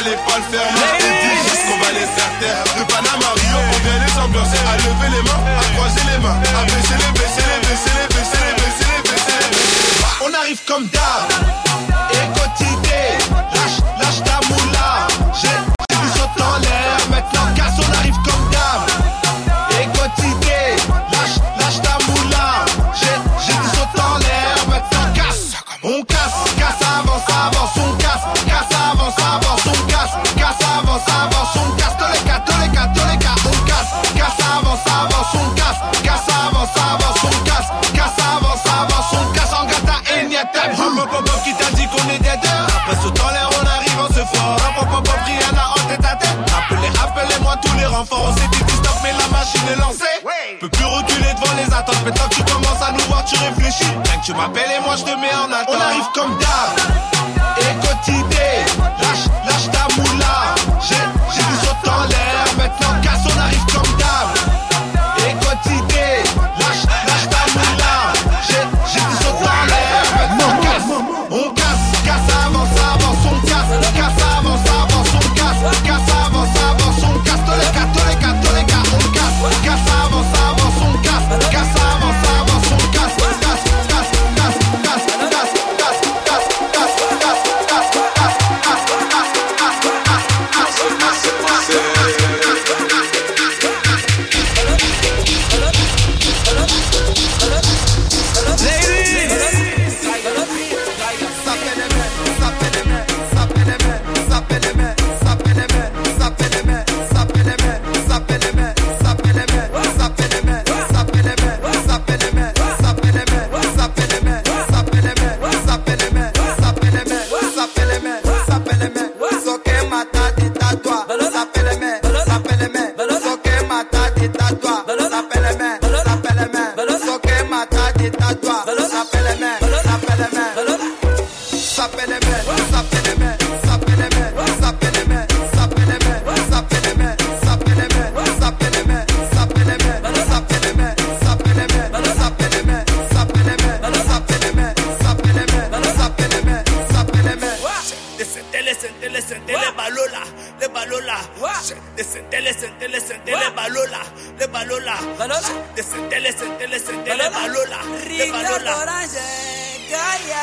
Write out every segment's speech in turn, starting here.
fallait pas le faire. Qu'on va les faire taire. De Panama Rio, on vient les ambiancer. À lever les mains, à croiser les mains, à baisser les, baisser les, baisser les, baisser les, baisser les, baisser les, baisser les. On arrive comme d'hab. on s'est dit stop, mais la machine est lancée. Peux plus reculer devant les attentes, mais tant que tu commences à nous voir, tu réfléchis. Rien que tu m'appelles et moi je te mets en attente. On arrive comme d'hab, et quotidien, lâche, lâche ta moula.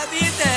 vida.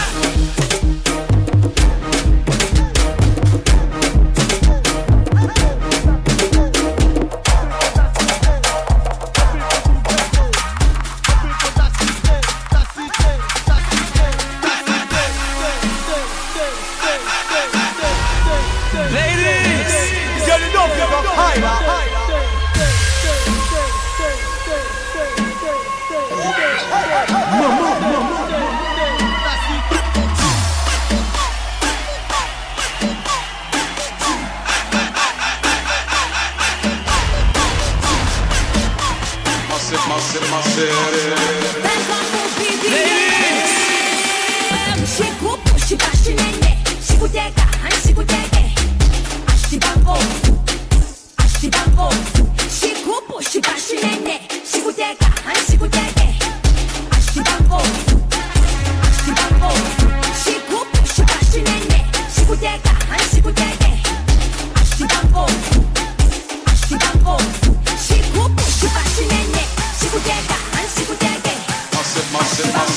拜吧。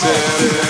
dancing.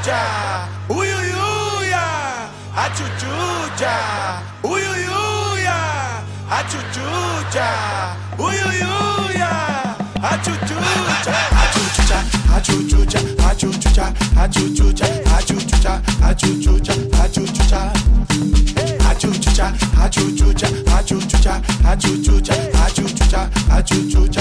Achuchucha, uyuyuya, achuchucha, uyuyuya, achuchucha, uyuyuya, achuchucha, achuchucha, achuchucha, achuchucha, achuchucha, achuchucha, achuchucha, achuchucha, achuchucha, achuchucha, achuchucha, achuchucha, achuchucha, achuchucha,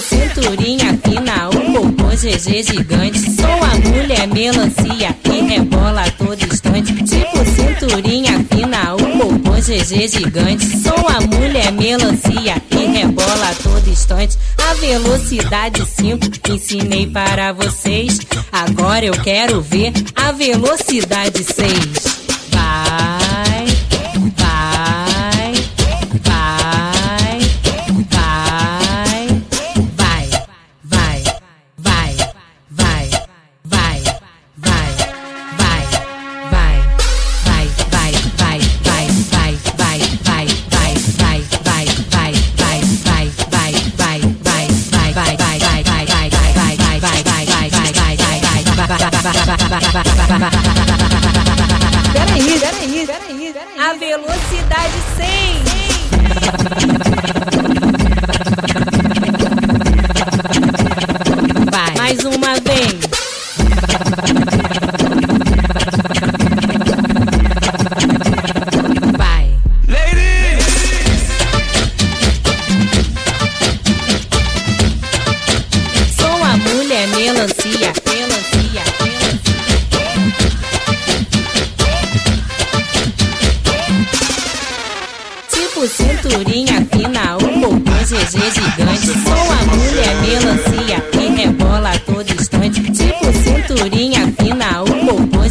cinturinha fina, o GG gigante. Sou a mulher melancia que rebola a todo instante. Tipo cinturinha fina, popô GG gigante. Sou a mulher melancia que rebola a todo instante. A velocidade 5 ensinei para vocês. Agora eu quero ver a velocidade 6. Vai, vai, a velocidade 100.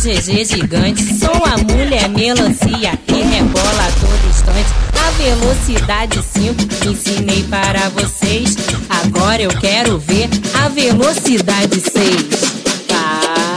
GG gigante. Sou a mulher melancia que rebola a todo instante. A velocidade 5 ensinei para vocês. Agora eu quero ver a velocidade 6. Vai,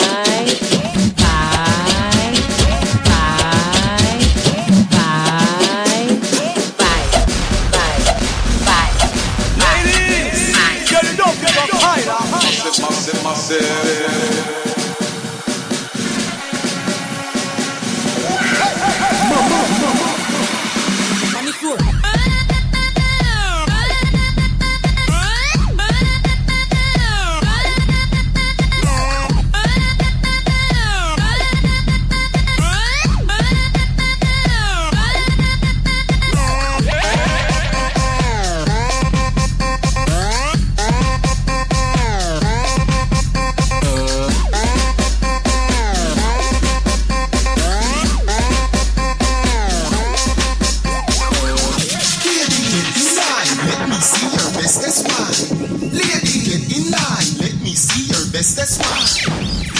Lady, get in line, let me see your bestest one.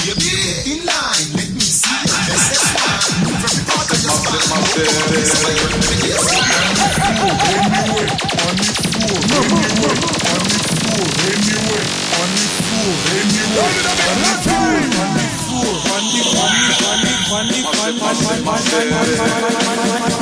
Baby, get in line, let me see your bestest one. Move every part of your spine. Move up on this way, yes. Anyway, on the floor, anyway, on the floor, anyway, on the floor, anyway, on the floor, on the floor, on the floor, on the floor, on the floor, on the floor, on the floor, on the floor, on the floor, on the floor,